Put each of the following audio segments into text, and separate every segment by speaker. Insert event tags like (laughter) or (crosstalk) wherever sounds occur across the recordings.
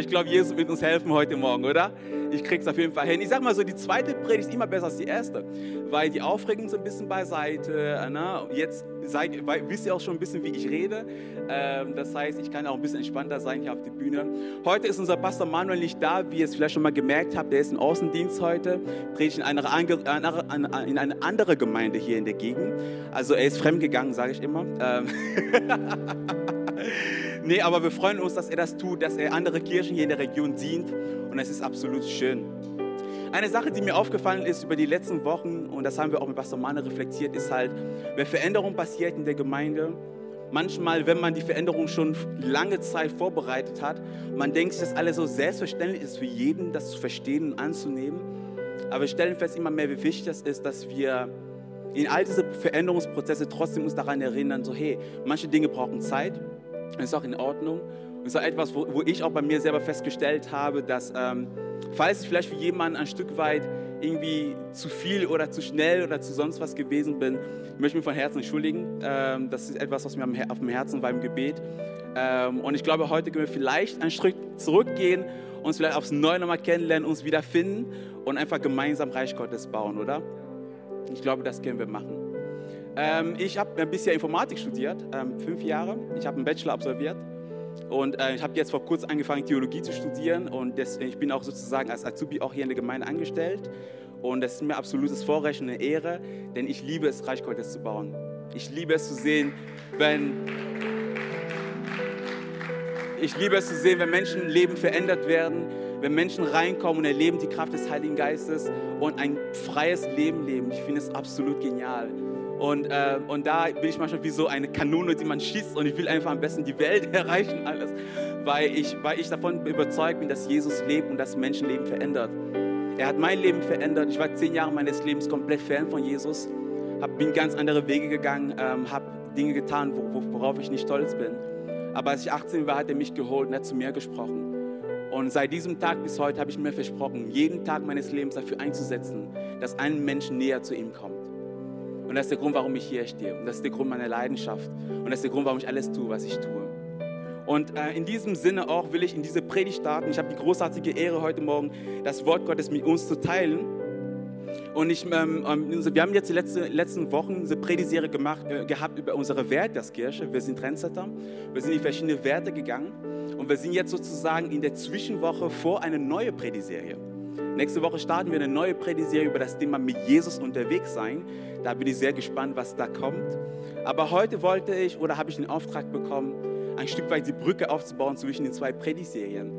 Speaker 1: Ich glaube, Jesus wird uns helfen heute Morgen, oder? Ich krieg's auf jeden Fall hin. Ich sag mal so, die zweite Predigt ist immer besser als die erste, weil die Aufregung so ein bisschen beiseite. Ne? Jetzt seid, weil, wisst ihr auch schon ein bisschen, wie ich rede. Ähm, das heißt, ich kann auch ein bisschen entspannter sein hier auf der Bühne. Heute ist unser Pastor Manuel nicht da, wie ihr es vielleicht schon mal gemerkt habt. Der ist im Außendienst heute, dreht in eine, in eine andere Gemeinde hier in der Gegend. Also er ist fremdgegangen, sage ich immer. Ähm (laughs) Nee, aber wir freuen uns, dass er das tut, dass er andere Kirchen hier in der Region dient und es ist absolut schön. Eine Sache, die mir aufgefallen ist über die letzten Wochen, und das haben wir auch mit Pastor Mane reflektiert, ist halt, wenn Veränderung passiert in der Gemeinde, manchmal, wenn man die Veränderung schon lange Zeit vorbereitet hat, man denkt sich, dass alles so selbstverständlich ist für jeden, das zu verstehen und anzunehmen. Aber wir stellen fest immer mehr, wie wichtig das ist, dass wir in all diese Veränderungsprozesse trotzdem uns daran erinnern, so hey, manche Dinge brauchen Zeit, das ist auch in Ordnung. Und das ist auch etwas, wo, wo, ich auch bei mir selber festgestellt habe, dass ähm, falls ich vielleicht für jemanden ein Stück weit irgendwie zu viel oder zu schnell oder zu sonst was gewesen bin, ich möchte mich von Herzen entschuldigen. Ähm, das ist etwas, was mir auf dem Herzen war im Gebet. Ähm, und ich glaube, heute können wir vielleicht einen Schritt zurückgehen, uns vielleicht aufs Neue nochmal kennenlernen, uns wiederfinden und einfach gemeinsam Reich Gottes bauen, oder? Ich glaube, das können wir machen. Ähm, ich habe ein bisschen Informatik studiert, ähm, fünf Jahre. Ich habe einen Bachelor absolviert und äh, ich habe jetzt vor kurzem angefangen, Theologie zu studieren und das, ich bin auch sozusagen als Azubi auch hier in der Gemeinde angestellt. Und das ist mir absolutes Vorrecht und eine Ehre, denn ich liebe es, Reich Gottes zu bauen. Ich liebe es zu sehen, wenn ich liebe es zu sehen, wenn Menschenleben verändert werden, wenn Menschen reinkommen und erleben die Kraft des Heiligen Geistes und ein freies Leben leben. Ich finde es absolut genial. Und, äh, und da bin ich manchmal wie so eine Kanone, die man schießt und ich will einfach am besten die Welt (laughs) erreichen, alles, weil ich, weil ich davon überzeugt bin, dass Jesus lebt und das Menschenleben verändert. Er hat mein Leben verändert. Ich war zehn Jahre meines Lebens komplett fern von Jesus, hab, bin ganz andere Wege gegangen, ähm, habe Dinge getan, worauf ich nicht stolz bin. Aber als ich 18 war, hat er mich geholt und hat zu mir gesprochen. Und seit diesem Tag bis heute habe ich mir versprochen, jeden Tag meines Lebens dafür einzusetzen, dass ein Mensch näher zu ihm kommt. Und das ist der Grund, warum ich hier stehe. Und das ist der Grund meiner Leidenschaft. Und das ist der Grund, warum ich alles tue, was ich tue. Und äh, in diesem Sinne auch will ich in diese Predigt starten. Ich habe die großartige Ehre heute Morgen, das Wort Gottes mit uns zu teilen. Und ich, ähm, ähm wir haben jetzt die letzte, letzten Wochen eine Predigserie gemacht, äh, gehabt über unsere Werte als Kirche. Wir sind Trendsetter. Wir sind in verschiedene Werte gegangen. Und wir sind jetzt sozusagen in der Zwischenwoche vor einer neuen Predigserie. Nächste Woche starten wir eine neue Predigserie über das Thema mit Jesus unterwegs sein. Da bin ich sehr gespannt, was da kommt. Aber heute wollte ich oder habe ich den Auftrag bekommen, ein Stück weit die Brücke aufzubauen zwischen den zwei Predigserien.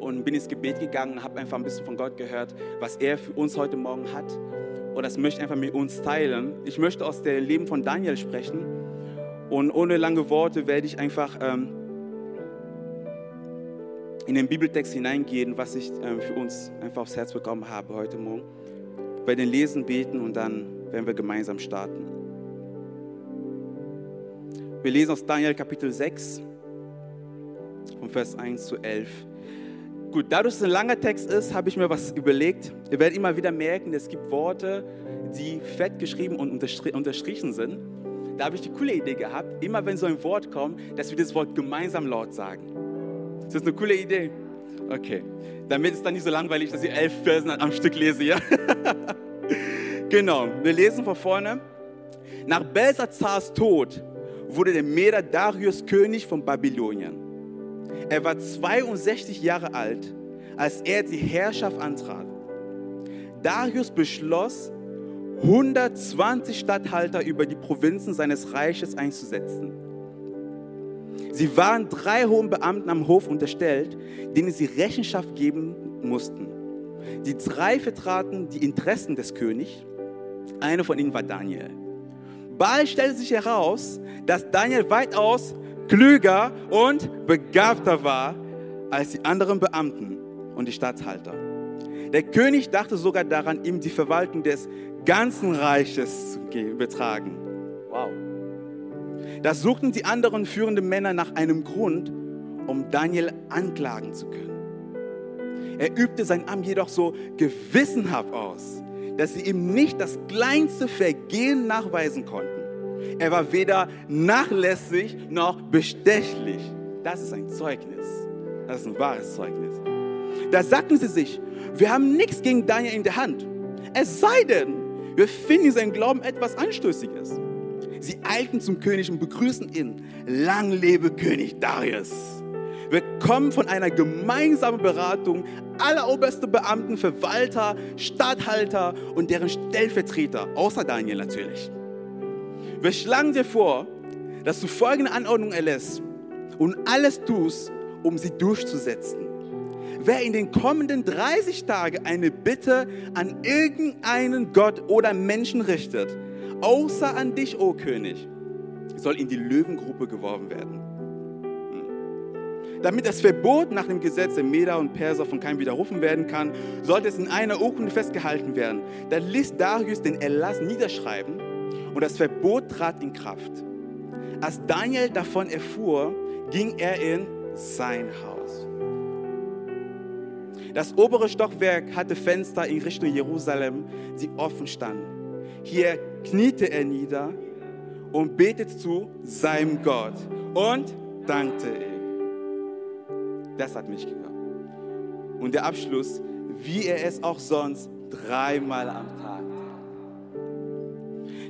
Speaker 1: Und bin ins Gebet gegangen, habe einfach ein bisschen von Gott gehört, was er für uns heute Morgen hat. Und das möchte ich einfach mit uns teilen. Ich möchte aus dem Leben von Daniel sprechen. Und ohne lange Worte werde ich einfach ähm, in den Bibeltext hineingehen, was ich ähm, für uns einfach aufs Herz bekommen habe heute Morgen. Wir werden lesen, beten und dann werden wir gemeinsam starten. Wir lesen aus Daniel Kapitel 6, von Vers 1 zu 11. Gut, dadurch, dass es ein langer Text ist, habe ich mir was überlegt. Ihr werdet immer wieder merken, es gibt Worte, die fett geschrieben und unterstrichen sind. Da habe ich die coole Idee gehabt, immer wenn so ein Wort kommt, dass wir das Wort gemeinsam laut sagen. Ist das eine coole Idee? Okay. Damit ist dann nicht so langweilig, dass ich elf Versen am Stück lese, ja? (laughs) genau. Wir lesen von vorne. Nach Belsazars Tod wurde der Meder Darius König von Babylonien. Er war 62 Jahre alt, als er die Herrschaft antrat. Darius beschloss, 120 Statthalter über die Provinzen seines Reiches einzusetzen. Sie waren drei hohen Beamten am Hof unterstellt, denen sie Rechenschaft geben mussten. Die drei vertraten die Interessen des Königs. Einer von ihnen war Daniel. Bald stellte sich heraus, dass Daniel weitaus klüger und begabter war als die anderen Beamten und die Statthalter. Der König dachte sogar daran, ihm die Verwaltung des ganzen Reiches zu übertragen. Da suchten die anderen führenden Männer nach einem Grund, um Daniel anklagen zu können. Er übte sein Amt jedoch so gewissenhaft aus, dass sie ihm nicht das kleinste Vergehen nachweisen konnten. Er war weder nachlässig noch bestechlich. Das ist ein Zeugnis. Das ist ein wahres Zeugnis. Da sagten sie sich, wir haben nichts gegen Daniel in der Hand. Es sei denn, wir finden seinen Glauben etwas Anstößiges. Sie eilten zum König und begrüßen ihn. Lang lebe König Darius. Wir kommen von einer gemeinsamen Beratung aller obersten Beamten, Verwalter, Statthalter und deren Stellvertreter, außer Daniel natürlich. Wir schlagen dir vor, dass du folgende Anordnung erlässt und alles tust, um sie durchzusetzen. Wer in den kommenden 30 Tagen eine Bitte an irgendeinen Gott oder Menschen richtet, außer an dich, o oh König, soll in die Löwengrube geworfen werden. Hm. Damit das Verbot nach dem Gesetz der Meder und Perser von keinem widerrufen werden kann, sollte es in einer Urkunde festgehalten werden. Dann ließ Darius den Erlass niederschreiben und das Verbot trat in Kraft. Als Daniel davon erfuhr, ging er in sein Haus. Das obere Stockwerk hatte Fenster in Richtung Jerusalem, die offen standen. Hier kniete er nieder und betete zu seinem Gott und dankte ihm. Das hat mich genommen. Und der Abschluss, wie er es auch sonst dreimal am Tag tat.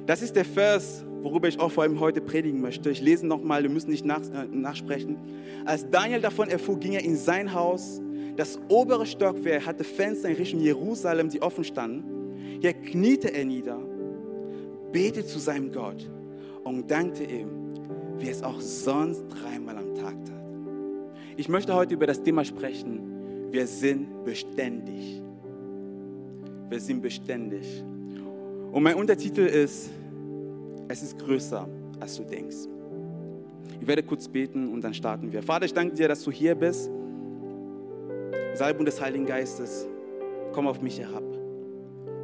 Speaker 1: Das ist der Vers, worüber ich auch vor allem heute predigen möchte. Ich lese nochmal, wir müssen nicht nach, äh, nachsprechen. Als Daniel davon erfuhr, ging er in sein Haus. Das obere Stockwerk hatte Fenster in Richtung Jerusalem, die offen standen. Hier kniete er nieder, betete zu seinem Gott und dankte ihm, wie es auch sonst dreimal am Tag tat. Ich möchte heute über das Thema sprechen. Wir sind beständig. Wir sind beständig. Und mein Untertitel ist es ist größer, als du denkst. Ich werde kurz beten und dann starten wir. Vater, ich danke dir, dass du hier bist. Salbung des Heiligen Geistes, komm auf mich herab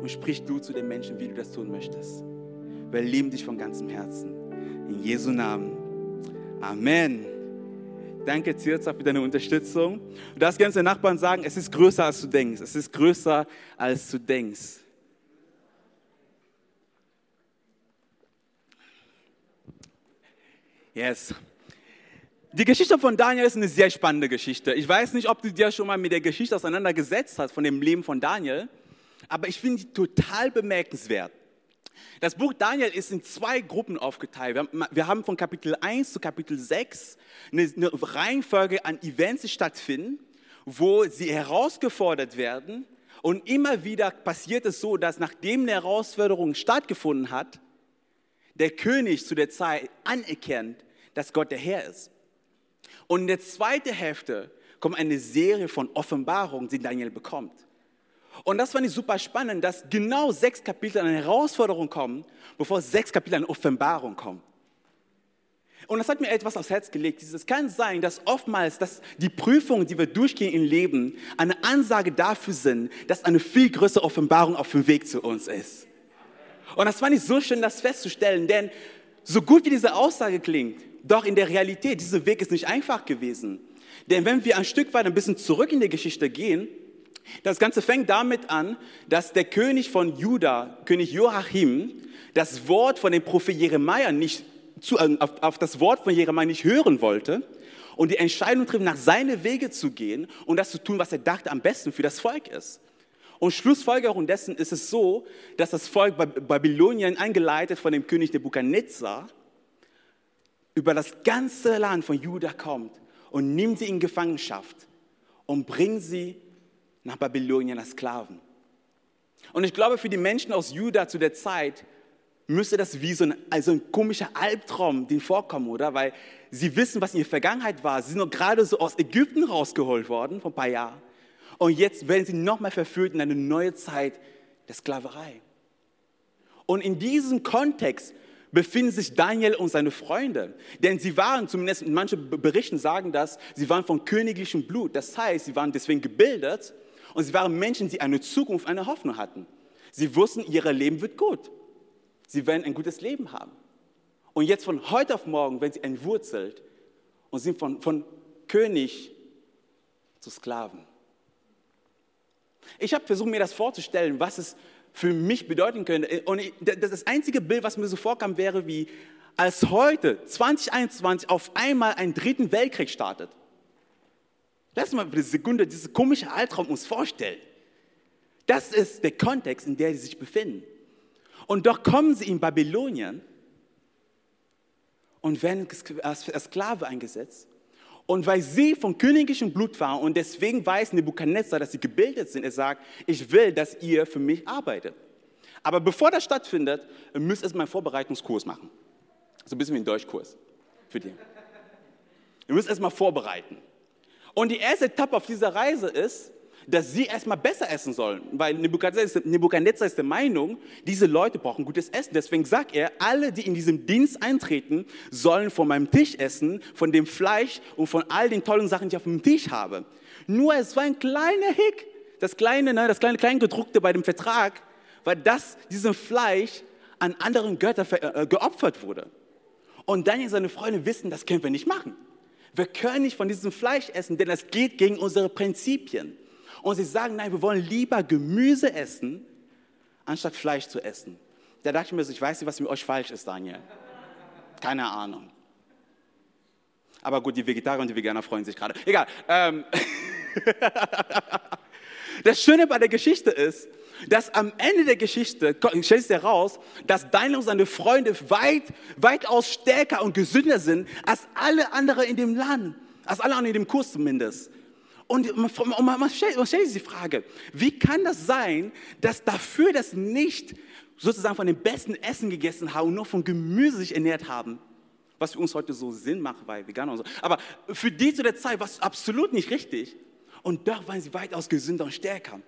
Speaker 1: und sprich du zu den Menschen, wie du das tun möchtest. Wir lieben dich von ganzem Herzen. In Jesu Namen. Amen. Danke, Zirza, für deine Unterstützung. Du darfst gerne den Nachbarn sagen, es ist größer, als du denkst. Es ist größer, als du denkst. Yes. Die Geschichte von Daniel ist eine sehr spannende Geschichte. Ich weiß nicht, ob du dir schon mal mit der Geschichte auseinandergesetzt hast von dem Leben von Daniel, aber ich finde sie total bemerkenswert. Das Buch Daniel ist in zwei Gruppen aufgeteilt. Wir haben von Kapitel 1 zu Kapitel 6 eine Reihenfolge an Events, stattfinden, wo sie herausgefordert werden. Und immer wieder passiert es so, dass nachdem eine Herausforderung stattgefunden hat, der König zu der Zeit anerkennt, dass Gott der Herr ist. Und in der zweiten Hälfte kommt eine Serie von Offenbarungen, die Daniel bekommt. Und das fand ich super spannend, dass genau sechs Kapitel an Herausforderung kommen, bevor sechs Kapitel an Offenbarung kommen. Und das hat mir etwas aufs Herz gelegt. Es kann sein, dass oftmals dass die Prüfungen, die wir durchgehen im Leben, eine Ansage dafür sind, dass eine viel größere Offenbarung auf dem Weg zu uns ist. Und das fand ich so schön, das festzustellen, denn so gut wie diese Aussage klingt, doch in der Realität, dieser Weg ist nicht einfach gewesen. Denn wenn wir ein Stück weit ein bisschen zurück in die Geschichte gehen, das Ganze fängt damit an, dass der König von Juda, König Joachim, das Wort von dem Prophet Jeremia nicht zu, äh, auf, auf das Wort von Jeremia nicht hören wollte und die Entscheidung trifft, nach seine Wege zu gehen und das zu tun, was er dachte am besten für das Volk ist. Und Schlussfolgerung dessen ist es so, dass das Volk Babylonien, eingeleitet von dem König Nebukadnezar, über das ganze Land von Juda kommt und nimmt sie in Gefangenschaft und bringt sie nach Babylonien als Sklaven. Und ich glaube, für die Menschen aus Juda zu der Zeit müsste das wie so ein, also ein komischer Albtraum denen vorkommen, oder? Weil sie wissen, was in ihrer Vergangenheit war. Sie sind noch gerade so aus Ägypten rausgeholt worden vor ein paar Jahren. Und jetzt werden sie nochmal verführt in eine neue Zeit der Sklaverei. Und in diesem Kontext befinden sich Daniel und seine Freunde. Denn sie waren, zumindest manche Berichten sagen das, sie waren von königlichem Blut. Das heißt, sie waren deswegen gebildet und sie waren Menschen, die eine Zukunft, eine Hoffnung hatten. Sie wussten, ihr Leben wird gut. Sie werden ein gutes Leben haben. Und jetzt von heute auf morgen werden sie entwurzelt und sind von, von König zu Sklaven. Ich habe versucht, mir das vorzustellen, was es für mich bedeuten könnte. Und das einzige Bild, was mir so vorkam, wäre wie, als heute, 2021, auf einmal einen dritten Weltkrieg startet. Lass mal für eine Sekunde diesen komischen Albtraum uns vorstellen. Das ist der Kontext, in dem sie sich befinden. Und doch kommen sie in Babylonien und werden als Sklave eingesetzt. Und weil sie von königischem Blut waren und deswegen weiß Nebukadnezar, dass sie gebildet sind, er sagt, ich will, dass ihr für mich arbeitet. Aber bevor das stattfindet, müsst ihr erstmal einen Vorbereitungskurs machen. So ein bisschen wie ein Deutschkurs für die. Ihr müsst erstmal vorbereiten. Und die erste Etappe auf dieser Reise ist, dass sie erstmal besser essen sollen. Weil Nebukadnezar ist der Meinung, diese Leute brauchen gutes Essen. Deswegen sagt er, alle, die in diesem Dienst eintreten, sollen von meinem Tisch essen, von dem Fleisch und von all den tollen Sachen, die ich auf dem Tisch habe. Nur es war ein kleiner Hick. Das kleine, ne, das kleine Kleingedruckte bei dem Vertrag war, dass diesem Fleisch an anderen Götter äh, geopfert wurde. Und Daniel und seine Freunde wissen, das können wir nicht machen. Wir können nicht von diesem Fleisch essen, denn das geht gegen unsere Prinzipien. Und sie sagen, nein, wir wollen lieber Gemüse essen, anstatt Fleisch zu essen. Da dachte ich mir so, ich weiß nicht, was mit euch falsch ist, Daniel. Keine Ahnung. Aber gut, die Vegetarier und die Veganer freuen sich gerade. Egal. Ähm (laughs) das Schöne bei der Geschichte ist, dass am Ende der Geschichte stellt sich heraus, dass Daniel und seine Freunde weit, weitaus stärker und gesünder sind als alle anderen in dem Land, als alle anderen in dem Kurs zumindest. Und man, man, stellt, man stellt sich die Frage, wie kann das sein, dass dafür, dass nicht sozusagen von dem besten Essen gegessen haben und nur von Gemüse sich ernährt haben, was für uns heute so Sinn macht, weil Veganer und so. Aber für die zu der Zeit war es absolut nicht richtig. Und doch waren sie weitaus gesünder und stärker.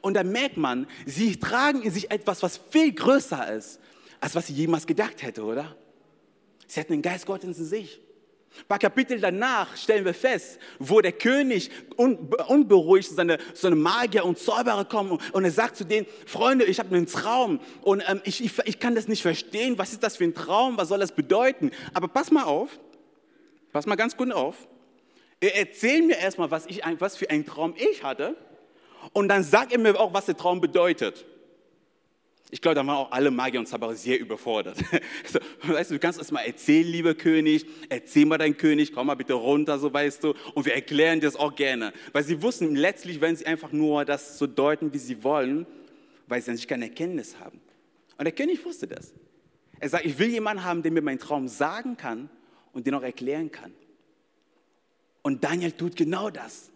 Speaker 1: Und da merkt man, sie tragen in sich etwas, was viel größer ist, als was sie jemals gedacht hätte, oder? Sie hatten den Geist Gottes in sich. Ein paar Kapitel danach stellen wir fest, wo der König unberuhigt, seine, seine Magier und Zauberer kommen und er sagt zu denen, Freunde, ich habe einen Traum und ähm, ich, ich, ich kann das nicht verstehen, was ist das für ein Traum, was soll das bedeuten? Aber pass mal auf, pass mal ganz gut auf, erzähl mir erstmal, was, ich, was für einen Traum ich hatte und dann sagt er mir auch, was der Traum bedeutet. Ich glaube, da waren auch alle Magier und Zauberer sehr überfordert. (laughs) So, weißt du, du kannst erst mal erzählen, lieber König, erzähl mal dein König, komm mal bitte runter, so weißt du. Und wir erklären dir das auch gerne. Weil sie wussten, letztlich werden sie einfach nur das so deuten, wie sie wollen, weil sie an sich keine Erkenntnis haben. Und der König wusste das. Er sagt, ich will jemanden haben, der mir meinen Traum sagen kann und den auch erklären kann. Und Daniel tut genau das.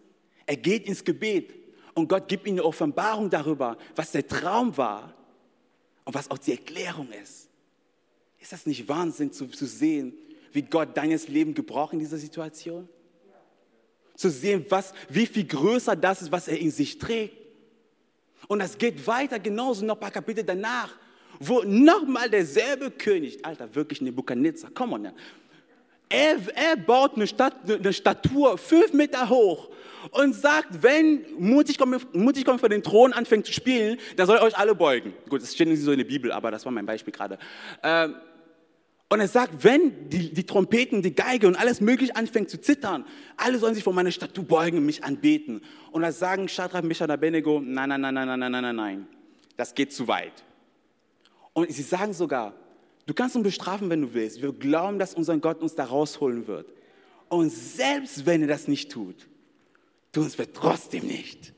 Speaker 1: Er geht ins Gebet und Gott gibt ihm eine Offenbarung darüber, was der Traum war und was auch die Erklärung ist. Ist das nicht Wahnsinn zu, zu sehen, wie Gott deines Leben gebraucht in dieser Situation? Zu sehen, was, wie viel größer das ist, was er in sich trägt. Und das geht weiter genauso noch ein paar Kapitel danach, wo nochmal derselbe König, Alter, wirklich Nebuchadnezzar, komm on, er, er baut eine, Stat, eine Statur fünf Meter hoch und sagt, wenn mutig kommt, mutig kommt vor den Thron anfängt zu spielen, dann soll ihr euch alle beugen. Gut, das steht nicht so in der Bibel, aber das war mein Beispiel gerade. Ähm, und er sagt, wenn die, die Trompeten, die Geige und alles mögliche anfängt zu zittern, alle sollen sich vor meiner Statue beugen und mich anbeten. Und da sagen Shadrach, Meshach und Abednego, nein, nein, nein, nein, nein, nein, nein, nein, das geht zu weit. Und sie sagen sogar, du kannst uns bestrafen, wenn du willst. Wir glauben, dass unser Gott uns da rausholen wird. Und selbst wenn er das nicht tut, tun es wir trotzdem nicht.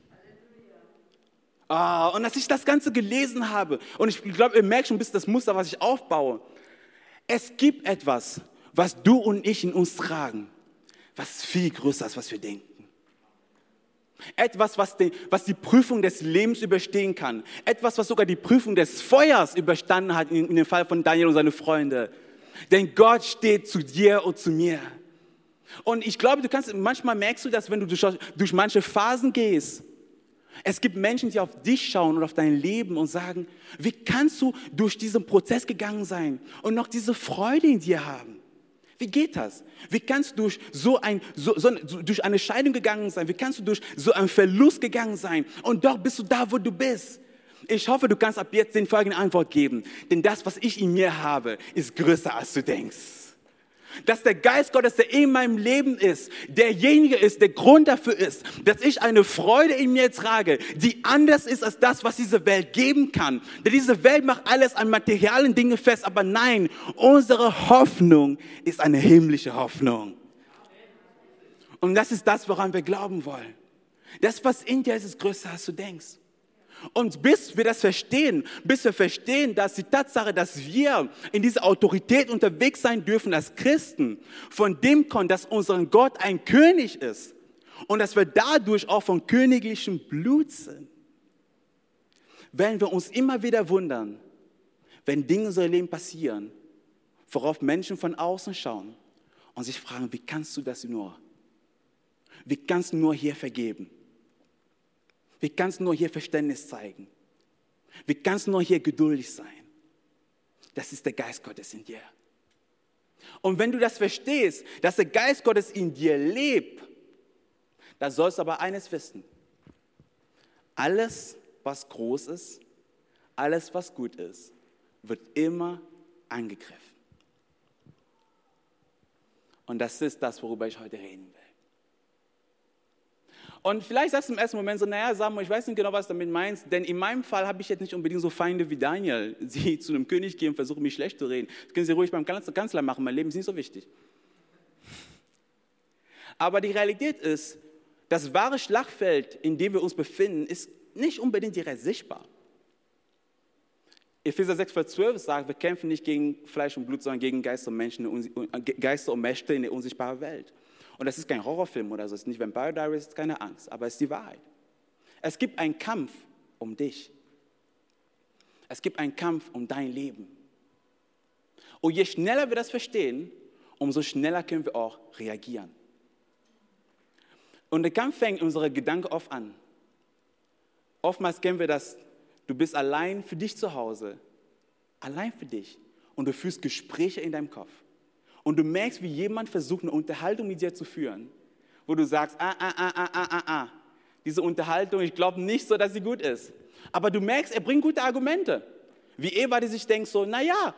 Speaker 1: Ah, und als ich das Ganze gelesen habe, und ich glaube, ihr merkt schon ein bisschen das Muster, was ich aufbaue. Es gibt etwas, was du und ich in uns tragen, was viel größer ist, was wir denken. Etwas, was die, was die Prüfung des Lebens überstehen kann. Etwas, was sogar die Prüfung des Feuers überstanden hat, in, in dem Fall von Daniel und seine Freunde. Denn Gott steht zu dir und zu mir. Und ich glaube, du kannst, manchmal merkst du das, wenn du durch, durch manche Phasen gehst. Es gibt Menschen, die auf dich schauen und auf dein Leben und sagen, wie kannst du durch diesen Prozess gegangen sein und noch diese Freude in dir haben? Wie geht das? Wie kannst du durch so, ein, so, so, durch eine Scheidung gegangen sein? Wie kannst du durch so einen Verlust gegangen sein? Und doch bist du da, wo du bist. Ich hoffe, du kannst ab jetzt den folgenden Antwort geben. Denn das, was ich in mir habe, ist größer, als du denkst dass der Geist Gottes, der in meinem Leben ist, derjenige ist, der Grund dafür ist, dass ich eine Freude in mir trage, die anders ist als das, was diese Welt geben kann. Denn diese Welt macht alles an materialen Dingen fest, aber nein, unsere Hoffnung ist eine himmlische Hoffnung. Und das ist das, woran wir glauben wollen. Das, was in dir ist, ist größer, als du denkst. Und bis wir das verstehen, bis wir verstehen, dass die Tatsache, dass wir in dieser Autorität unterwegs sein dürfen als Christen, von dem kommt, dass unser Gott ein König ist und dass wir dadurch auch von königlichem Blut sind, werden wir uns immer wieder wundern, wenn Dinge in unserem Leben passieren, worauf Menschen von außen schauen und sich fragen, wie kannst du das nur? Wie kannst du nur hier vergeben? Wie kannst nur hier Verständnis zeigen? Wie kannst nur hier geduldig sein? Das ist der Geist Gottes in dir. Und wenn du das verstehst, dass der Geist Gottes in dir lebt, dann sollst du aber eines wissen. Alles, was groß ist, alles, was gut ist, wird immer angegriffen. Und das ist das, worüber ich heute reden will. Und vielleicht sagst du im ersten Moment so, naja, Samuel, ich weiß nicht genau, was du damit meinst, denn in meinem Fall habe ich jetzt nicht unbedingt so Feinde wie Daniel, (laughs) die zu einem König gehen und versuchen, mich schlecht zu reden. Das können sie ruhig beim Kanzler machen, mein Leben ist nicht so wichtig. Aber die Realität ist, das wahre Schlachtfeld, in dem wir uns befinden, ist nicht unbedingt direkt sichtbar. Epheser 6, Vers 12 sagt, wir kämpfen nicht gegen Fleisch und Blut, sondern gegen Geister und, Menschen, Geister und Mächte in der unsichtbaren Welt. Und das ist kein Horrorfilm oder so, es ist nicht Vampire Diaries, es ist keine Angst, aber es ist die Wahrheit. Es gibt einen Kampf um dich. Es gibt einen Kampf um dein Leben. Und je schneller wir das verstehen, umso schneller können wir auch reagieren. Und der Kampf fängt in unserer Gedanken oft an. Oftmals kennen wir das, du bist allein für dich zu Hause, allein für dich und du führst Gespräche in deinem Kopf und du merkst, wie jemand versucht, eine Unterhaltung mit dir zu führen, wo du sagst, ah, ah, ah, ah, ah, ah, ah, diese Unterhaltung, ich glaube nicht so, dass sie gut ist. Aber du merkst, er bringt gute Argumente. Wie Eva, die sich denkt so, naja,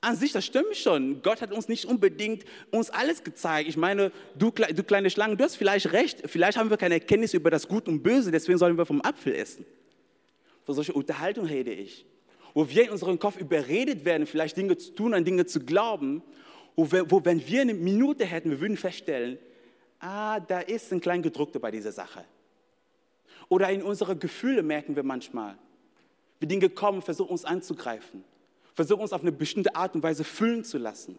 Speaker 1: an sich, das stimmt schon. Gott hat uns nicht unbedingt uns alles gezeigt. Ich meine, du, du kleine Schlange, du hast vielleicht recht. Vielleicht haben wir keine Erkenntnis über das Gut und Böse, deswegen sollen wir vom Apfel essen. Von solcher Unterhaltung rede ich. Wo wir in unserem Kopf überredet werden, vielleicht Dinge zu tun, an Dinge zu glauben, wo, wir, wo wenn wir eine Minute hätten, wir würden feststellen, ah, da ist ein klein gedruckter bei dieser Sache. Oder in unsere Gefühle merken wir manchmal, wie Dinge kommen, versuchen uns anzugreifen, versuchen uns auf eine bestimmte Art und Weise füllen zu lassen.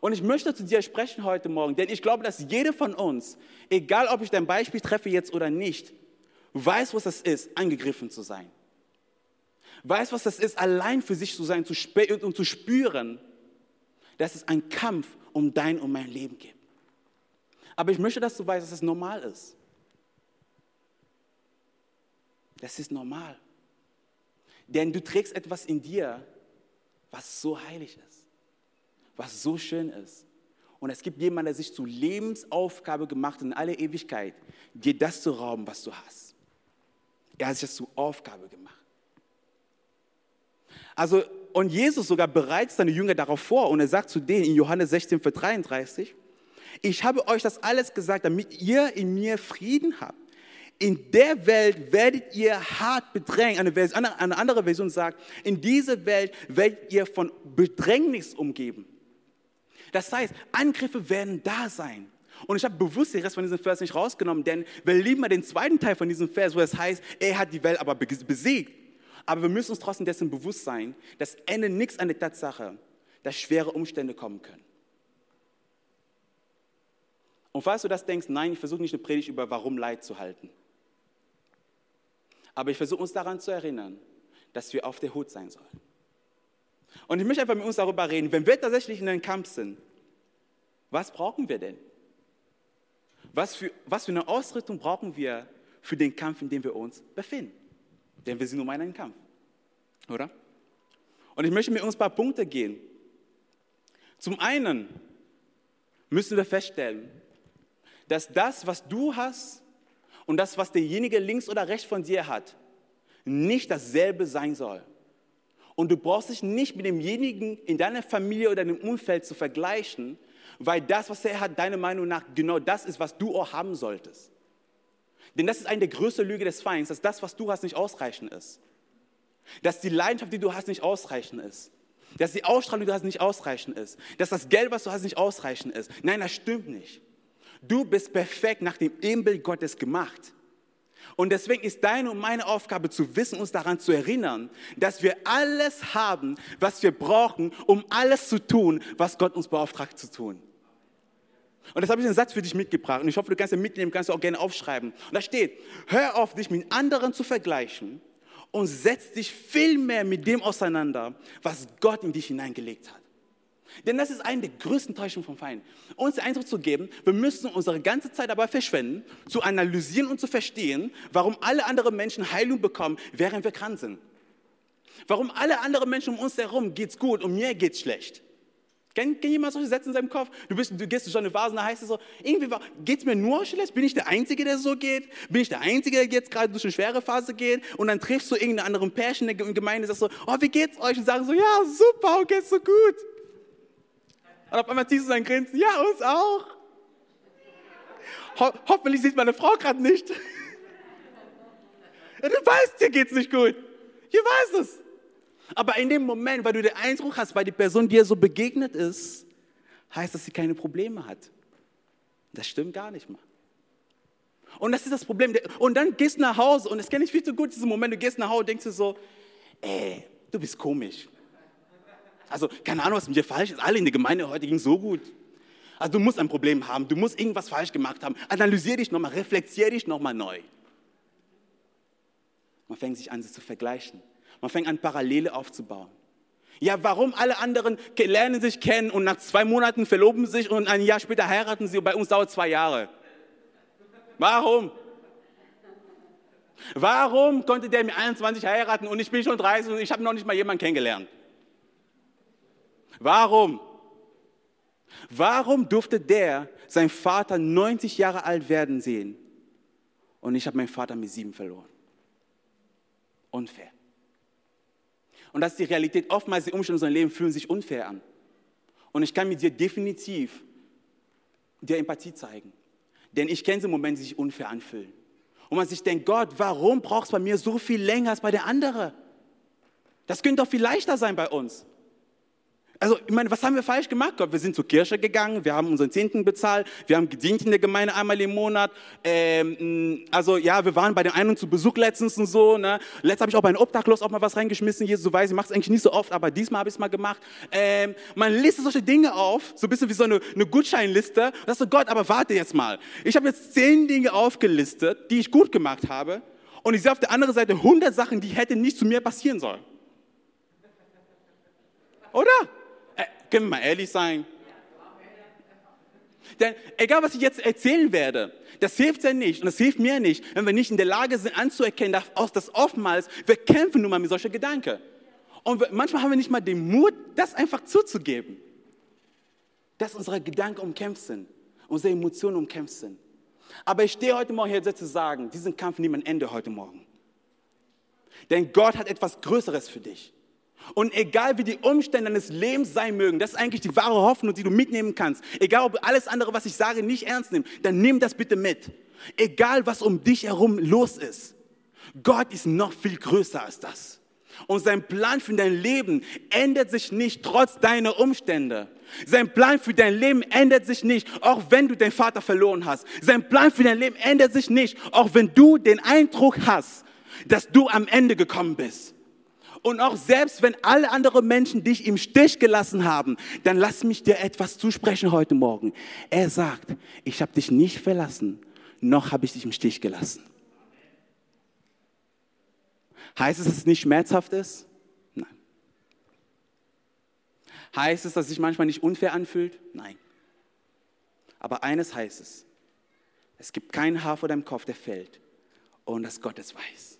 Speaker 1: Und ich möchte zu dir sprechen heute Morgen, denn ich glaube, dass jeder von uns, egal ob ich dein Beispiel treffe jetzt oder nicht, weiß, was es ist, angegriffen zu sein. Weiß, was es ist, allein für sich zu sein zu und zu spüren, dass es einen Kampf um dein und mein Leben gibt. Aber ich möchte, dass du weißt, dass es normal ist. Das ist normal. Denn du trägst etwas in dir, was so heilig ist, was so schön ist. Und es gibt jemanden, der sich zur Lebensaufgabe gemacht hat, in aller Ewigkeit, dir das zu rauben, was du hast. Er hat sich das zur Aufgabe gemacht. Also und Jesus sogar bereitet seine Jünger darauf vor und er sagt zu denen in Johannes 16, Vers 33, ich habe euch das alles gesagt, damit ihr in mir Frieden habt. In der Welt werdet ihr hart bedrängt. Eine, Version, eine andere Version sagt, in dieser Welt werdet ihr von Bedrängnis umgeben. Das heißt, Angriffe werden da sein. Und ich habe bewusst den Rest von diesem Vers nicht rausgenommen, denn wir lieben mal den zweiten Teil von diesem Vers, wo es heißt, er hat die Welt aber besiegt. Aber wir müssen uns trotzdem dessen bewusst sein, dass Ende nichts an der Tatsache, dass schwere Umstände kommen können. Und falls du das denkst, nein, ich versuche nicht eine Predigt über Warum Leid zu halten. Aber ich versuche uns daran zu erinnern, dass wir auf der Hut sein sollen. Und ich möchte einfach mit uns darüber reden, wenn wir tatsächlich in einem Kampf sind, was brauchen wir denn? Was für, was für eine Ausrüstung brauchen wir für den Kampf, in dem wir uns befinden? Denn wir sind in einem Kampf. Oder? Und ich möchte mit uns ein paar Punkte gehen. Zum einen müssen wir feststellen, dass das, was du hast und das, was derjenige links oder rechts von dir hat, nicht dasselbe sein soll. Und du brauchst dich nicht mit demjenigen in deiner Familie oder im Umfeld zu vergleichen, weil das, was er hat, deiner Meinung nach genau das ist, was du auch haben solltest. Denn das ist eine der größten Lüge des Feinds, dass das, was du hast, nicht ausreichend ist. Dass die Leidenschaft, die du hast, nicht ausreichend ist. Dass die Ausstrahlung, die du hast, nicht ausreichend ist. Dass das Geld, was du hast, nicht ausreichend ist. Nein, das stimmt nicht. Du bist perfekt nach dem Ebenbild Gottes gemacht. Und deswegen ist deine und meine Aufgabe zu wissen, uns daran zu erinnern, dass wir alles haben, was wir brauchen, um alles zu tun, was Gott uns beauftragt zu tun. Und das habe ich einen Satz für dich mitgebracht. Und ich hoffe, du kannst ihn mitnehmen, kannst du auch gerne aufschreiben. Und da steht, hör auf, dich mit anderen zu vergleichen und setz dich viel mehr mit dem auseinander, was Gott in dich hineingelegt hat. Denn das ist eine der größten Täuschungen vom Feind. Uns den Eindruck zu geben, wir müssen unsere ganze Zeit dabei verschwenden, zu analysieren und zu verstehen, warum alle anderen Menschen Heilung bekommen, während wir krank sind. Warum alle anderen Menschen um uns herum geht's gut und mir geht's schlecht. Kennt, jemand solche Sätze in seinem Kopf? Du, bist, du gehst eine Phase, da heißt es so, irgendwie geht es mir nur schlecht? Bin ich der Einzige, der so geht? Bin ich der Einzige, der jetzt gerade durch eine schwere Phase geht? Und dann triffst du irgendeinen anderen Pärchen in der Gemeinde und sagst so, oh, wie geht's euch? Und sagen so, ja, super, geht's so gut. Und auf einmal ziehst du dein Grinsen, ja, uns auch. Ho hoffentlich sieht meine Frau gerade nicht. (laughs) du weißt, dir geht's nicht gut. Ich weiß es. Aber in dem Moment, weil du den Eindruck hast, weil die Person dir so begegnet ist, heißt, dass sie keine Probleme hat. Das stimmt gar nicht mal. Und das ist das Problem. Und dann gehst du nach Hause, und das kenne ich viel zu gut, diesen Moment, du gehst nach Hause und denkst dir so, ey, du bist komisch. Also, keine Ahnung, was mit dir falsch ist. Alle in der Gemeinde heute ging so gut. Also, du musst ein Problem haben, du musst irgendwas falsch gemacht haben. Analysier dich nochmal, reflektier dich nochmal neu. Man fängt sich an, sich zu vergleichen. Man fängt an, Parallele aufzubauen. Ja, warum alle anderen lernen sich kennen und nach zwei Monaten verloben sich und ein Jahr später heiraten sie und bei uns dauert zwei Jahre? Warum? Warum konnte der mit 21 heiraten und ich bin schon 30 und ich habe noch nicht mal jemanden kennengelernt? Warum? Warum durfte der seinen Vater 90 Jahre alt werden sehen und ich habe meinen Vater mit sieben verloren? Unfair. Und das ist die Realität. Oftmals die Umstände in unserem Leben fühlen sich unfair an. Und ich kann mit dir definitiv dir Empathie zeigen. Denn ich kenne diese Momente, die sich unfair anfühlen. Und man sich denkt, Gott, warum brauchst du bei mir so viel länger als bei der anderen? Das könnte doch viel leichter sein bei uns. Also, ich meine, was haben wir falsch gemacht? Gott, wir sind zur Kirche gegangen, wir haben unseren Zehnten bezahlt, wir haben gedient in der Gemeinde einmal im Monat. Ähm, also, ja, wir waren bei den einen zu Besuch letztens und so. Ne? Letztes habe ich auch bei einem Obdachlos auch mal was reingeschmissen. Jesus, du weißt, ich mache es eigentlich nicht so oft, aber diesmal habe ich es mal gemacht. Ähm, man listet solche Dinge auf, so ein bisschen wie so eine, eine Gutscheinliste. Und sagst du, Gott, aber warte jetzt mal. Ich habe jetzt zehn Dinge aufgelistet, die ich gut gemacht habe. Und ich sehe auf der anderen Seite 100 Sachen, die hätten nicht zu mir passieren sollen. Oder? Können wir mal ehrlich sein? Denn egal, was ich jetzt erzählen werde, das hilft ja nicht und das hilft mir nicht, wenn wir nicht in der Lage sind anzuerkennen, dass oftmals wir kämpfen nun mal mit solchen Gedanken. Und manchmal haben wir nicht mal den Mut, das einfach zuzugeben. Dass unsere Gedanken umkämpft sind, unsere Emotionen umkämpft sind. Aber ich stehe heute Morgen hier zu sagen, diesen Kampf nimmt ein Ende heute Morgen. Denn Gott hat etwas Größeres für dich. Und egal wie die Umstände deines Lebens sein mögen, das ist eigentlich die wahre Hoffnung, die du mitnehmen kannst. Egal ob alles andere, was ich sage, nicht ernst nimmst, dann nimm das bitte mit. Egal was um dich herum los ist. Gott ist noch viel größer als das. Und sein Plan für dein Leben ändert sich nicht trotz deiner Umstände. Sein Plan für dein Leben ändert sich nicht, auch wenn du deinen Vater verloren hast. Sein Plan für dein Leben ändert sich nicht, auch wenn du den Eindruck hast, dass du am Ende gekommen bist. Und auch selbst wenn alle anderen Menschen dich im Stich gelassen haben, dann lass mich dir etwas zusprechen heute Morgen. Er sagt, ich habe dich nicht verlassen, noch habe ich dich im Stich gelassen. Heißt es, dass es nicht schmerzhaft ist? Nein. Heißt es, dass es sich manchmal nicht unfair anfühlt? Nein. Aber eines heißt es, es gibt kein Haar vor deinem Kopf, der fällt, ohne dass Gott es weiß.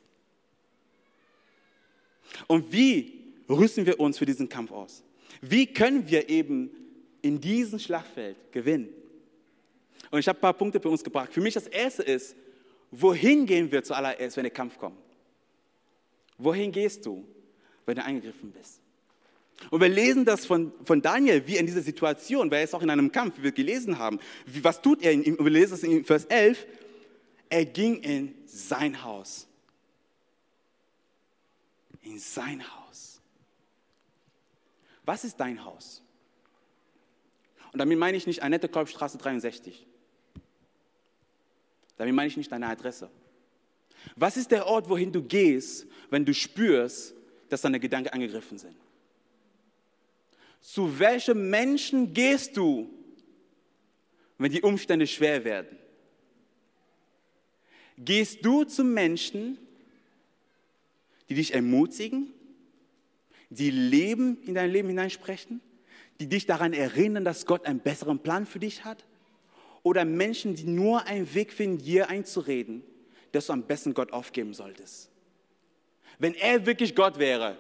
Speaker 1: Und wie rüsten wir uns für diesen Kampf aus? Wie können wir eben in diesem Schlachtfeld gewinnen? Und ich habe ein paar Punkte für uns gebracht. Für mich das erste ist, wohin gehen wir zuallererst, wenn der Kampf kommt? Wohin gehst du, wenn du eingegriffen bist? Und wir lesen das von, von Daniel, wie in dieser Situation, weil er ist auch in einem Kampf, wie wir gelesen haben. Wie, was tut er? Wir lesen es in Vers 11. Er ging in sein Haus in sein Haus. Was ist dein Haus? Und damit meine ich nicht Annette Kolbstraße 63. Damit meine ich nicht deine Adresse. Was ist der Ort, wohin du gehst, wenn du spürst, dass deine Gedanken angegriffen sind? Zu welchem Menschen gehst du, wenn die Umstände schwer werden? Gehst du zu Menschen, die dich ermutigen, die Leben in dein Leben hineinsprechen, die dich daran erinnern, dass Gott einen besseren Plan für dich hat? Oder Menschen, die nur einen Weg finden, dir einzureden, dass du am besten Gott aufgeben solltest? Wenn er wirklich Gott wäre,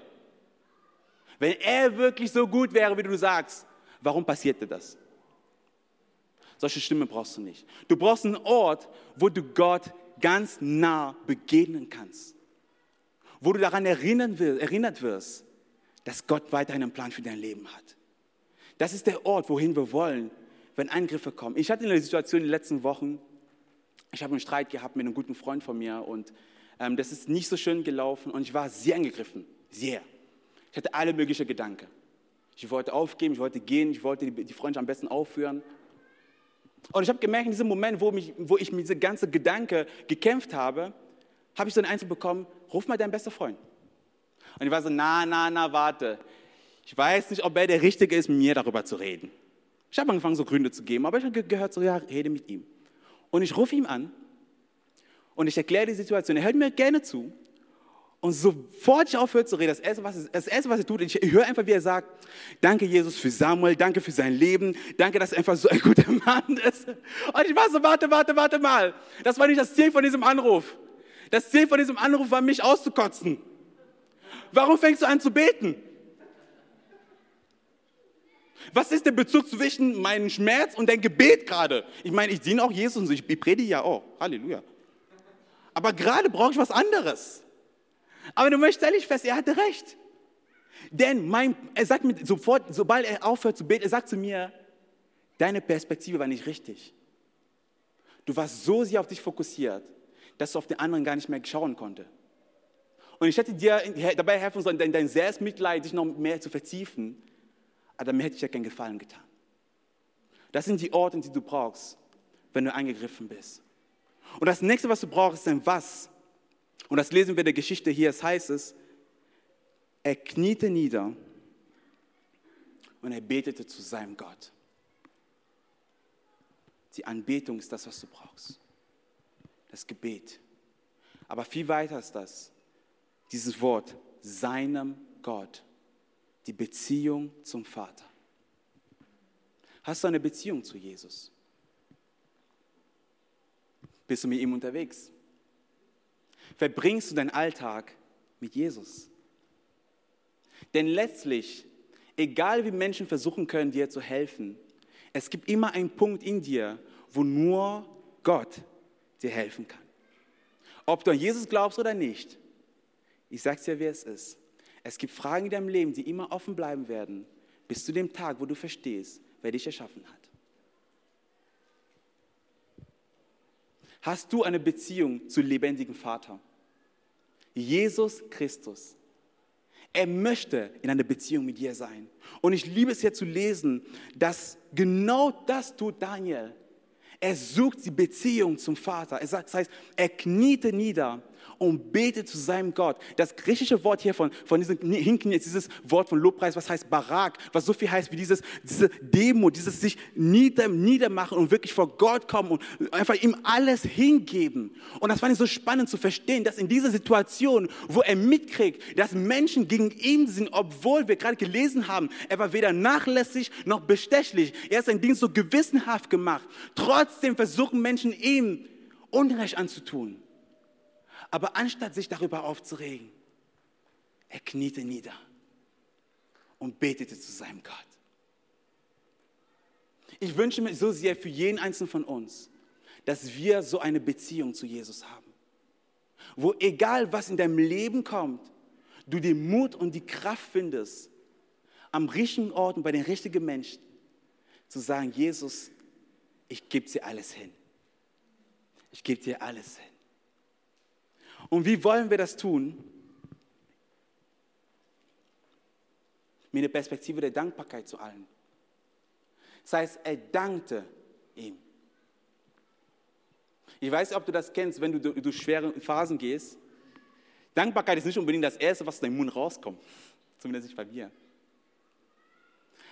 Speaker 1: wenn er wirklich so gut wäre, wie du sagst, warum passierte das? Solche Stimme brauchst du nicht. Du brauchst einen Ort, wo du Gott ganz nah begegnen kannst. Wo du daran erinnert wirst, dass Gott weiterhin einen Plan für dein Leben hat. Das ist der Ort, wohin wir wollen, wenn Angriffe kommen. Ich hatte eine Situation in den letzten Wochen, ich habe einen Streit gehabt mit einem guten Freund von mir und ähm, das ist nicht so schön gelaufen und ich war sehr angegriffen, sehr. Ich hatte alle möglichen Gedanken. Ich wollte aufgeben, ich wollte gehen, ich wollte die Freundschaft am besten aufführen. Und ich habe gemerkt, in diesem Moment, wo, mich, wo ich mit diesem ganzen Gedanke gekämpft habe, habe ich so einen Einzel bekommen, ruf mal deinen besten Freund. Und ich war so, na, na, na, warte. Ich weiß nicht, ob er der Richtige ist, mit mir darüber zu reden. Ich habe angefangen, so Gründe zu geben, aber ich habe gehört, so, ja, rede mit ihm. Und ich rufe ihm an und ich erkläre die Situation. Er hört mir gerne zu und sofort ich aufhöre zu reden, das Erste, was, das Erste, was er tut, ich höre einfach, wie er sagt, danke Jesus für Samuel, danke für sein Leben, danke, dass er einfach so ein guter (laughs) Mann ist. Und ich war so, warte, warte, warte mal. Das war nicht das Ziel von diesem Anruf. Das Ziel von diesem Anruf war, mich auszukotzen. Warum fängst du an zu beten? Was ist der Bezug zwischen meinem Schmerz und deinem Gebet gerade? Ich meine, ich diene auch Jesus und ich predige ja auch. Halleluja. Aber gerade brauche ich was anderes. Aber du möchtest ehrlich fest, er hatte recht. Denn mein, er sagt mir sofort, sobald er aufhört zu beten, er sagt zu mir, deine Perspektive war nicht richtig. Du warst so sehr auf dich fokussiert, dass du auf den anderen gar nicht mehr schauen konnte. Und ich hätte dir dabei helfen sollen, dein Selbstmitleid sich noch mehr zu vertiefen, aber mir hätte ich ja keinen Gefallen getan. Das sind die Orte, die du brauchst, wenn du angegriffen bist. Und das nächste, was du brauchst, ist ein Was. Und das lesen wir in der Geschichte hier. Es heißt es, er kniete nieder und er betete zu seinem Gott. Die Anbetung ist das, was du brauchst. Das Gebet. Aber viel weiter ist das. Dieses Wort, seinem Gott. Die Beziehung zum Vater. Hast du eine Beziehung zu Jesus? Bist du mit ihm unterwegs? verbringst du deinen Alltag mit Jesus. Denn letztlich, egal wie Menschen versuchen können, dir zu helfen, es gibt immer einen Punkt in dir, wo nur Gott dir helfen kann. Ob du an Jesus glaubst oder nicht, ich sage dir, wie es ist. Es gibt Fragen in deinem Leben, die immer offen bleiben werden, bis zu dem Tag, wo du verstehst, wer dich erschaffen hat. Hast du eine Beziehung zu lebendigen Vater? Jesus Christus. Er möchte in einer Beziehung mit dir sein. Und ich liebe es hier zu lesen, dass genau das tut Daniel. Er sucht die Beziehung zum Vater. das heißt, er kniete nieder und betet zu seinem Gott. Das griechische Wort hier von, von diesem Hinknien ist dieses Wort von Lobpreis, was heißt Barak, was so viel heißt wie dieses, diese Demo, dieses sich nieder, niedermachen und wirklich vor Gott kommen und einfach ihm alles hingeben. Und das fand ich so spannend zu verstehen, dass in dieser Situation, wo er mitkriegt, dass Menschen gegen ihn sind, obwohl wir gerade gelesen haben, er war weder nachlässig noch bestechlich. Er hat sein Dienst so gewissenhaft gemacht. Trotzdem versuchen Menschen ihm Unrecht anzutun. Aber anstatt sich darüber aufzuregen, er kniete nieder und betete zu seinem Gott. Ich wünsche mir so sehr für jeden einzelnen von uns, dass wir so eine Beziehung zu Jesus haben, wo egal was in deinem Leben kommt, du den Mut und die Kraft findest, am richtigen Ort und bei den richtigen Menschen zu sagen, Jesus, ich gebe dir alles hin. Ich gebe dir alles hin. Und wie wollen wir das tun? Mit einer Perspektive der Dankbarkeit zu allen. Das heißt, er dankte ihm. Ich weiß nicht, ob du das kennst, wenn du durch schwere Phasen gehst. Dankbarkeit ist nicht unbedingt das Erste, was aus deinem Mund rauskommt. Zumindest nicht bei mir.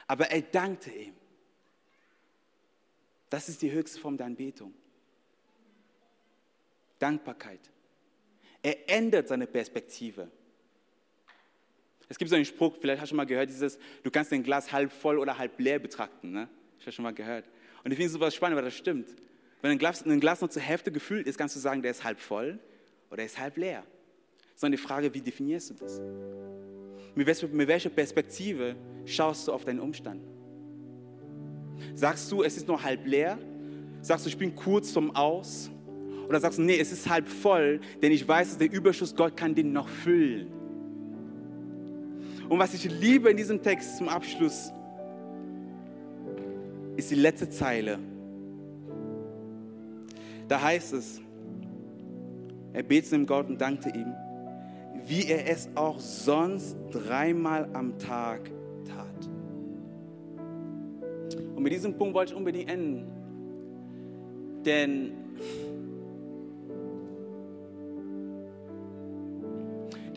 Speaker 1: Aber er dankte ihm. Das ist die höchste Form der Anbetung. Dankbarkeit. Er ändert seine Perspektive. Es gibt so einen Spruch, vielleicht hast du schon mal gehört, dieses, du kannst dein Glas halb voll oder halb leer betrachten. Ne? Ich habe schon mal gehört. Und ich finde es super spannend, weil das stimmt. Wenn ein Glas, ein Glas nur zur Hälfte gefüllt ist, kannst du sagen, der ist halb voll oder er ist halb leer. Sondern die Frage, wie definierst du das? Mit welcher Perspektive schaust du auf deinen Umstand? Sagst du, es ist nur halb leer? Sagst du, ich bin kurz zum Aus? Oder sagst du, nee, es ist halb voll, denn ich weiß, dass der Überschuss Gott kann den noch füllen. Und was ich liebe in diesem Text zum Abschluss, ist die letzte Zeile. Da heißt es, er betete dem Gott und dankte ihm, wie er es auch sonst dreimal am Tag tat. Und mit diesem Punkt wollte ich unbedingt enden. Denn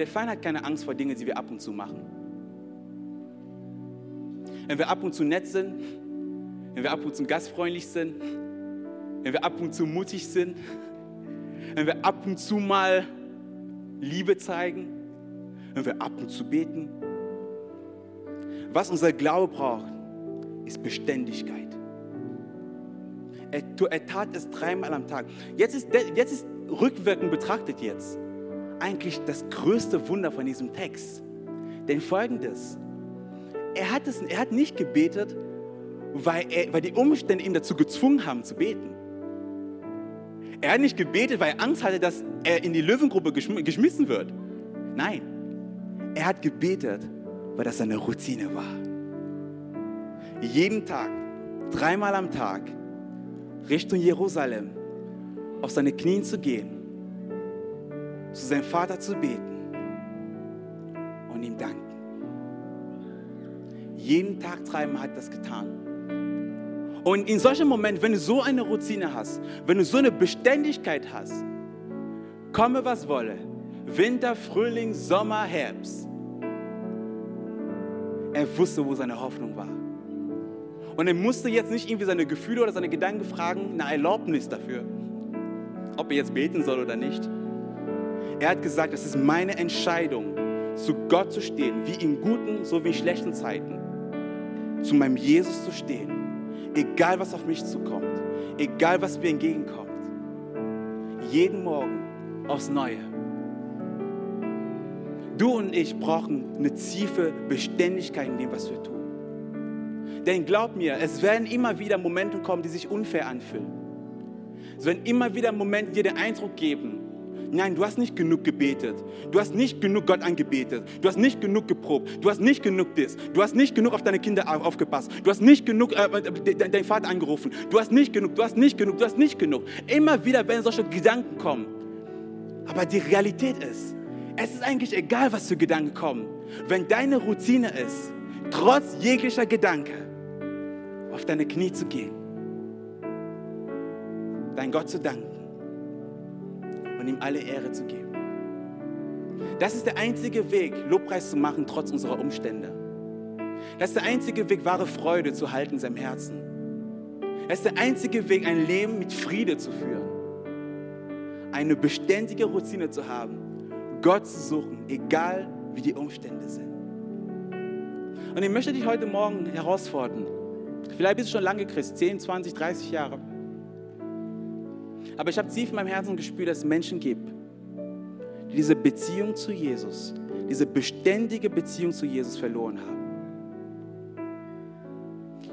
Speaker 1: der Feind hat keine Angst vor Dingen, die wir ab und zu machen. Wenn wir ab und zu nett sind, wenn wir ab und zu gastfreundlich sind, wenn wir ab und zu mutig sind, wenn wir ab und zu mal Liebe zeigen, wenn wir ab und zu beten. Was unser Glaube braucht, ist Beständigkeit. Er, er tat es dreimal am Tag. Jetzt ist, jetzt ist rückwirkend betrachtet jetzt eigentlich das größte Wunder von diesem Text. Denn folgendes, er hat, es, er hat nicht gebetet, weil, er, weil die Umstände ihn dazu gezwungen haben zu beten. Er hat nicht gebetet, weil er Angst hatte, dass er in die Löwengruppe geschmissen wird. Nein, er hat gebetet, weil das seine Routine war. Jeden Tag, dreimal am Tag, Richtung Jerusalem, auf seine Knien zu gehen, zu seinem Vater zu beten und ihm danken. Jeden Tag dreimal hat das getan. Und in solchen Momenten, wenn du so eine Routine hast, wenn du so eine Beständigkeit hast, komme was wolle, Winter, Frühling, Sommer, Herbst, er wusste, wo seine Hoffnung war. Und er musste jetzt nicht irgendwie seine Gefühle oder seine Gedanken fragen, eine Erlaubnis dafür, ob er jetzt beten soll oder nicht. Er hat gesagt, es ist meine Entscheidung, zu Gott zu stehen, wie in guten so wie in schlechten Zeiten, zu meinem Jesus zu stehen Egal was auf mich zukommt, egal was mir entgegenkommt. Jeden Morgen aufs Neue. Du und ich brauchen eine tiefe Beständigkeit in dem, was wir tun. Denn glaub mir, es werden immer wieder Momente kommen, die sich unfair anfühlen. Es werden immer wieder Momente, die dir den Eindruck geben, Nein, du hast nicht genug gebetet. Du hast nicht genug Gott angebetet. Du hast nicht genug geprobt. Du hast nicht genug das. Du hast nicht genug auf deine Kinder aufgepasst. Du hast nicht genug äh, äh deinen Vater angerufen. Du hast nicht genug. Du hast nicht genug. Du hast nicht genug. Immer wieder werden solche Gedanken kommen. Aber die Realität ist, es ist eigentlich egal, was für Gedanken kommen. Wenn deine Routine ist, trotz jeglicher Gedanke, auf deine Knie zu gehen, dein Gott zu danken und ihm alle Ehre zu geben. Das ist der einzige Weg, Lobpreis zu machen, trotz unserer Umstände. Das ist der einzige Weg, wahre Freude zu halten in seinem Herzen. Das ist der einzige Weg, ein Leben mit Friede zu führen. Eine beständige Routine zu haben, Gott zu suchen, egal wie die Umstände sind. Und ich möchte dich heute Morgen herausfordern. Vielleicht bist du schon lange Christ, 10, 20, 30 Jahre. Aber ich habe tief in meinem Herzen gespürt, dass es Menschen gibt, die diese Beziehung zu Jesus, diese beständige Beziehung zu Jesus verloren haben.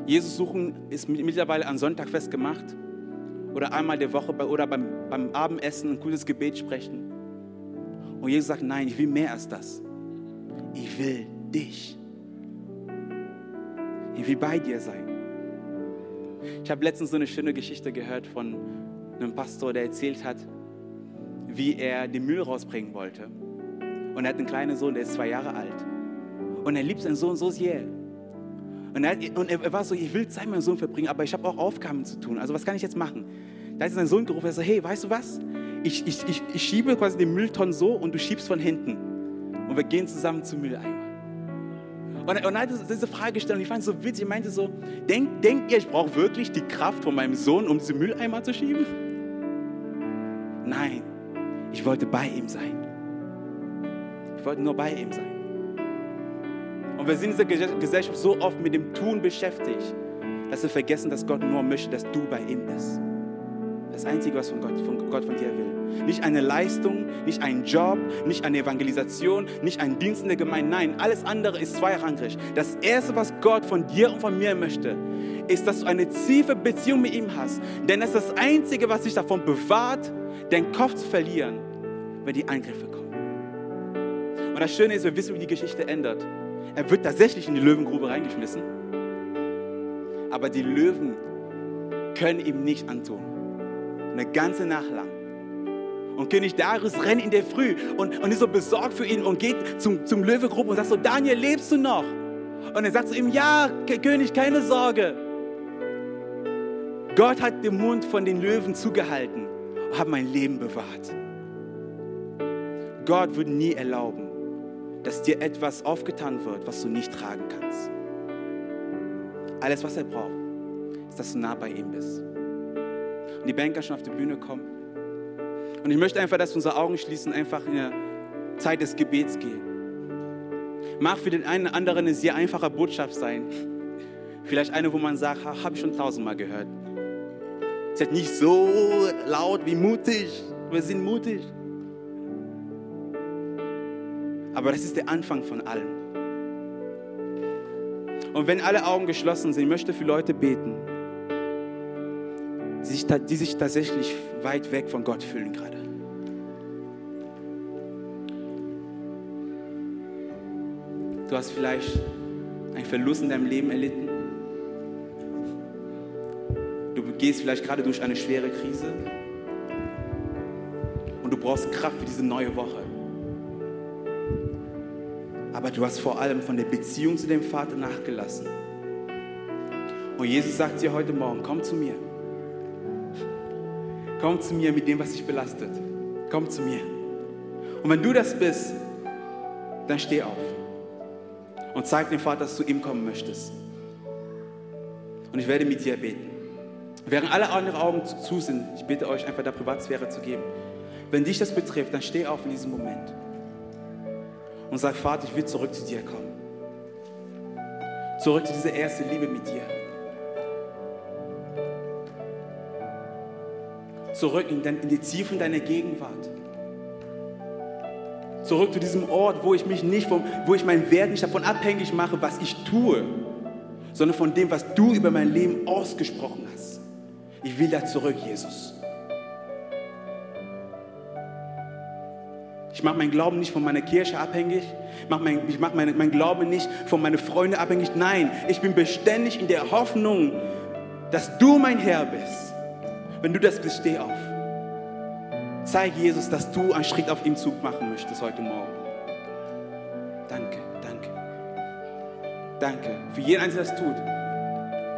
Speaker 1: Jesus suchen ist mittlerweile an Sonntag festgemacht oder einmal der Woche oder beim, beim Abendessen ein cooles Gebet sprechen. Und Jesus sagt, nein, ich will mehr als das. Ich will dich. Ich will bei dir sein. Ich habe letztens so eine schöne Geschichte gehört von einem Pastor, der erzählt hat, wie er den Müll rausbringen wollte. Und er hat einen kleinen Sohn, der ist zwei Jahre alt. Und er liebt seinen Sohn so sehr. Und er, und er war so, ich will Zeit mit meinem Sohn verbringen, aber ich habe auch Aufgaben zu tun. Also was kann ich jetzt machen? Da ist sein Sohn gerufen, er sagt, hey, weißt du was? Ich, ich, ich, ich schiebe quasi den Mülltonnen so und du schiebst von hinten. Und wir gehen zusammen zum Mülleimer. Und, und er hat diese Frage gestellt und ich fand es so witzig. Ich meinte so, denkt denk ihr, ich brauche wirklich die Kraft von meinem Sohn, um diesen Mülleimer zu schieben? Ich wollte bei ihm sein. Ich wollte nur bei ihm sein. Und wir sind in dieser Gesellschaft so oft mit dem Tun beschäftigt, dass wir vergessen, dass Gott nur möchte, dass du bei ihm bist. Das Einzige, was von Gott, von Gott von dir will. Nicht eine Leistung, nicht ein Job, nicht eine Evangelisation, nicht ein Dienst in der Gemeinde. Nein, alles andere ist zweirangig. Das Erste, was Gott von dir und von mir möchte, ist, dass du eine tiefe Beziehung mit ihm hast. Denn das ist das Einzige, was dich davon bewahrt, den Kopf zu verlieren, wenn die Angriffe kommen. Und das Schöne ist, wir wissen, wie die Geschichte ändert. Er wird tatsächlich in die Löwengrube reingeschmissen. Aber die Löwen können ihm nicht antun. Eine ganze Nacht lang. Und König Darius rennt in der Früh und, und ist so besorgt für ihn und geht zum, zum Löwengruppe und sagt so, Daniel, lebst du noch? Und er sagt zu ihm, ja, König, keine Sorge. Gott hat den Mund von den Löwen zugehalten und hat mein Leben bewahrt. Gott würde nie erlauben, dass dir etwas aufgetan wird, was du nicht tragen kannst. Alles, was er braucht, ist, dass du nah bei ihm bist. Und die Banker schon auf die Bühne kommen. Und ich möchte einfach, dass wir unsere Augen schließen, einfach in der Zeit des Gebets gehen. Mag für den einen oder anderen eine sehr einfache Botschaft sein. Vielleicht eine, wo man sagt, habe ich schon tausendmal gehört. Ist nicht so laut wie mutig. Wir sind mutig. Aber das ist der Anfang von allem. Und wenn alle Augen geschlossen sind, ich möchte für Leute beten, die sich tatsächlich weit weg von Gott fühlen gerade. Du hast vielleicht einen Verlust in deinem Leben erlitten. Du gehst vielleicht gerade durch eine schwere Krise. Und du brauchst Kraft für diese neue Woche. Aber du hast vor allem von der Beziehung zu dem Vater nachgelassen. Und Jesus sagt dir heute Morgen, komm zu mir. Komm zu mir mit dem, was dich belastet. Komm zu mir. Und wenn du das bist, dann steh auf und zeig dem Vater, dass du ihm kommen möchtest. Und ich werde mit dir beten. Während alle anderen Augen zu sind, ich bitte euch einfach der Privatsphäre zu geben. Wenn dich das betrifft, dann steh auf in diesem Moment und sag, Vater, ich will zurück zu dir kommen. Zurück zu dieser ersten Liebe mit dir. Zurück in, in die Tiefen deiner Gegenwart. Zurück zu diesem Ort, wo ich mich nicht, vom, wo ich meinen Wert nicht davon abhängig mache, was ich tue, sondern von dem, was du über mein Leben ausgesprochen hast. Ich will da zurück, Jesus. Ich mache meinen Glauben nicht von meiner Kirche abhängig. Ich mache mein, mach mein, Glauben nicht von meinen Freunden abhängig. Nein, ich bin beständig in der Hoffnung, dass du mein Herr bist. Wenn du das bist, steh auf. Zeig Jesus, dass du einen Schritt auf ihm Zug machen möchtest heute Morgen. Danke, danke. Danke für jeden Einzelnen, der das tut.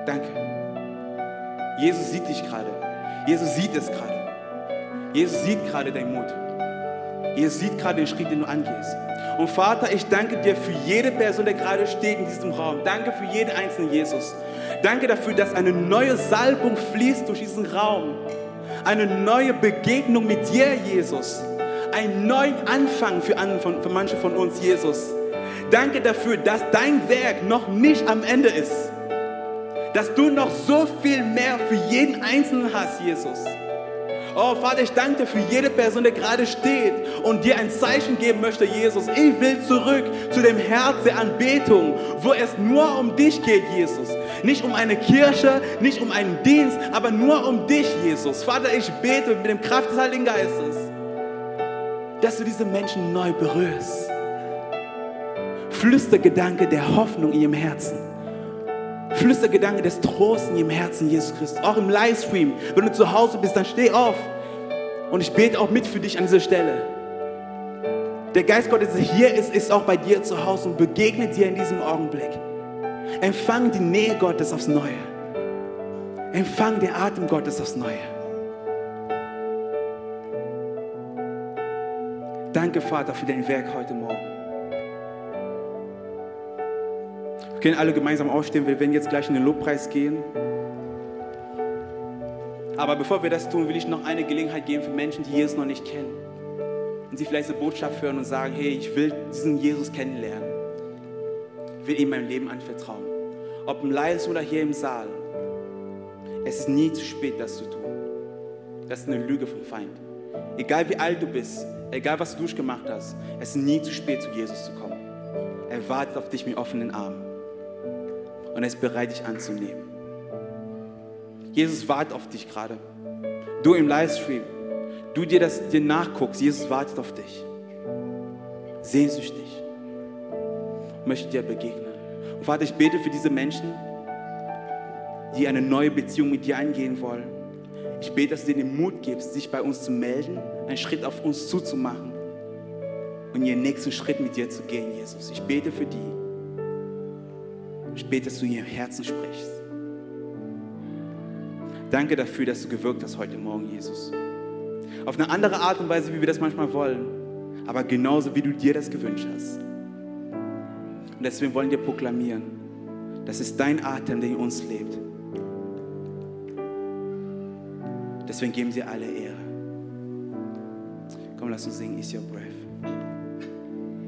Speaker 1: Danke. Jesus sieht dich gerade. Jesus sieht es gerade. Jesus sieht gerade deinen Mut. Ihr seht gerade den Schritt, den du angehst. Und Vater, ich danke dir für jede Person, die gerade steht in diesem Raum. Danke für jeden einzelnen Jesus. Danke dafür, dass eine neue Salbung fließt durch diesen Raum. Eine neue Begegnung mit dir, Jesus. Ein neuer Anfang für, für manche von uns, Jesus. Danke dafür, dass dein Werk noch nicht am Ende ist. Dass du noch so viel mehr für jeden Einzelnen hast, Jesus. Oh Vater, ich danke dir für jede Person, die gerade steht und dir ein Zeichen geben möchte, Jesus. Ich will zurück zu dem Herz der Anbetung, wo es nur um dich geht, Jesus. Nicht um eine Kirche, nicht um einen Dienst, aber nur um dich, Jesus. Vater, ich bete mit dem Kraft des Heiligen Geistes, dass du diese Menschen neu berührst. Flüstergedanke der Hoffnung in ihrem Herzen. Flüstergedanke des Trostes in ihrem Herzen, Jesus Christus. Auch im Livestream, wenn du zu Hause bist, dann steh auf. Und ich bete auch mit für dich an dieser Stelle. Der Geist Gottes, der hier ist, ist auch bei dir zu Hause und begegnet dir in diesem Augenblick. Empfang die Nähe Gottes aufs Neue. Empfang den Atem Gottes aufs Neue. Danke, Vater, für dein Werk heute Morgen. Wir können alle gemeinsam aufstehen. Wir werden jetzt gleich in den Lobpreis gehen. Aber bevor wir das tun, will ich noch eine Gelegenheit geben für Menschen, die Jesus noch nicht kennen. Und sie vielleicht eine Botschaft hören und sagen, hey, ich will diesen Jesus kennenlernen. Ich will ihm mein Leben anvertrauen. Ob im Leis oder hier im Saal. Es ist nie zu spät, das zu tun. Das ist eine Lüge vom Feind. Egal wie alt du bist, egal was du durchgemacht hast, es ist nie zu spät, zu Jesus zu kommen. Er wartet auf dich mit offenen Armen. Und er ist bereit, dich anzunehmen. Jesus wartet auf dich gerade. Du im Livestream, du dir das dir nachguckst, Jesus wartet auf dich. Sehnsüchtig. Möchte dir begegnen. Und Vater, ich bete für diese Menschen, die eine neue Beziehung mit dir eingehen wollen. Ich bete, dass du ihnen den Mut gibst, sich bei uns zu melden, einen Schritt auf uns zuzumachen und ihren nächsten Schritt mit dir zu gehen, Jesus. Ich bete für die. Ich bete, dass du in ihrem Herzen sprichst. Danke dafür, dass du gewirkt hast heute Morgen, Jesus. Auf eine andere Art und Weise, wie wir das manchmal wollen, aber genauso, wie du dir das gewünscht hast. Und deswegen wollen wir proklamieren, das ist dein Atem, der in uns lebt. Deswegen geben sie alle Ehre. Komm, lass uns singen, is your breath.